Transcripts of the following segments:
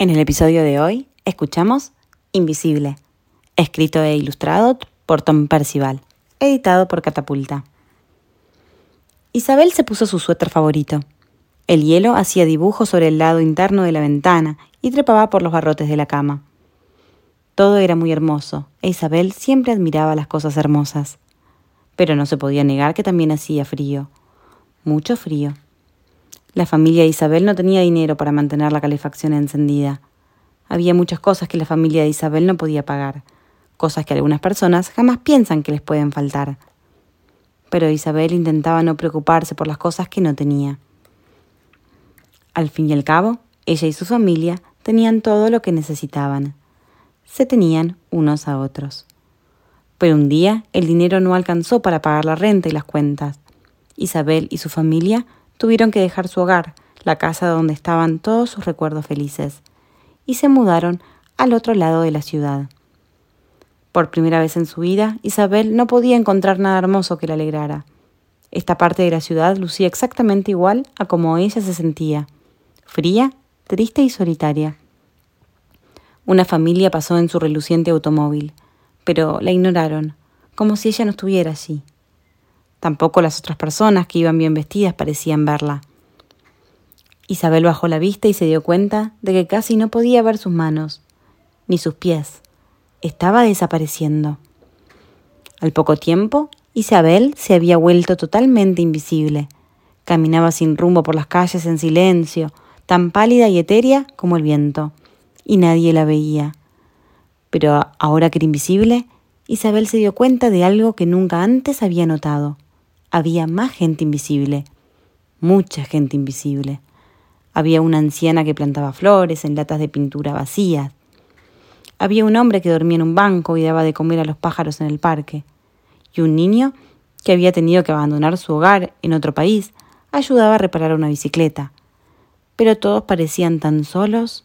En el episodio de hoy escuchamos Invisible, escrito e ilustrado por Tom Percival, editado por Catapulta. Isabel se puso su suéter favorito. El hielo hacía dibujos sobre el lado interno de la ventana y trepaba por los barrotes de la cama. Todo era muy hermoso, e Isabel siempre admiraba las cosas hermosas. Pero no se podía negar que también hacía frío, mucho frío. La familia de Isabel no tenía dinero para mantener la calefacción encendida. Había muchas cosas que la familia de Isabel no podía pagar, cosas que algunas personas jamás piensan que les pueden faltar. Pero Isabel intentaba no preocuparse por las cosas que no tenía. Al fin y al cabo, ella y su familia tenían todo lo que necesitaban. Se tenían unos a otros. Pero un día el dinero no alcanzó para pagar la renta y las cuentas. Isabel y su familia tuvieron que dejar su hogar, la casa donde estaban todos sus recuerdos felices, y se mudaron al otro lado de la ciudad. Por primera vez en su vida, Isabel no podía encontrar nada hermoso que la alegrara. Esta parte de la ciudad lucía exactamente igual a como ella se sentía, fría, triste y solitaria. Una familia pasó en su reluciente automóvil, pero la ignoraron, como si ella no estuviera allí. Tampoco las otras personas que iban bien vestidas parecían verla. Isabel bajó la vista y se dio cuenta de que casi no podía ver sus manos, ni sus pies. Estaba desapareciendo. Al poco tiempo, Isabel se había vuelto totalmente invisible. Caminaba sin rumbo por las calles en silencio, tan pálida y etérea como el viento, y nadie la veía. Pero ahora que era invisible, Isabel se dio cuenta de algo que nunca antes había notado había más gente invisible, mucha gente invisible. Había una anciana que plantaba flores en latas de pintura vacías. Había un hombre que dormía en un banco y daba de comer a los pájaros en el parque. Y un niño que había tenido que abandonar su hogar en otro país ayudaba a reparar una bicicleta. Pero todos parecían tan solos.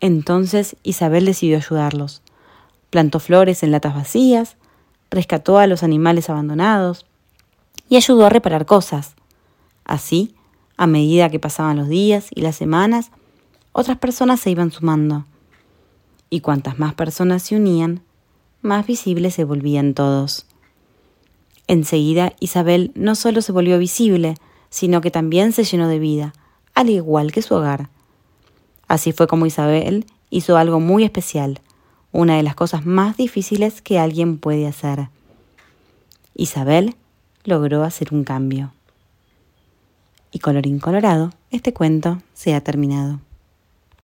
Entonces Isabel decidió ayudarlos. Plantó flores en latas vacías, rescató a los animales abandonados, y ayudó a reparar cosas. Así, a medida que pasaban los días y las semanas, otras personas se iban sumando. Y cuantas más personas se unían, más visibles se volvían todos. Enseguida Isabel no solo se volvió visible, sino que también se llenó de vida, al igual que su hogar. Así fue como Isabel hizo algo muy especial, una de las cosas más difíciles que alguien puede hacer. Isabel logró hacer un cambio. Y colorín colorado, este cuento se ha terminado.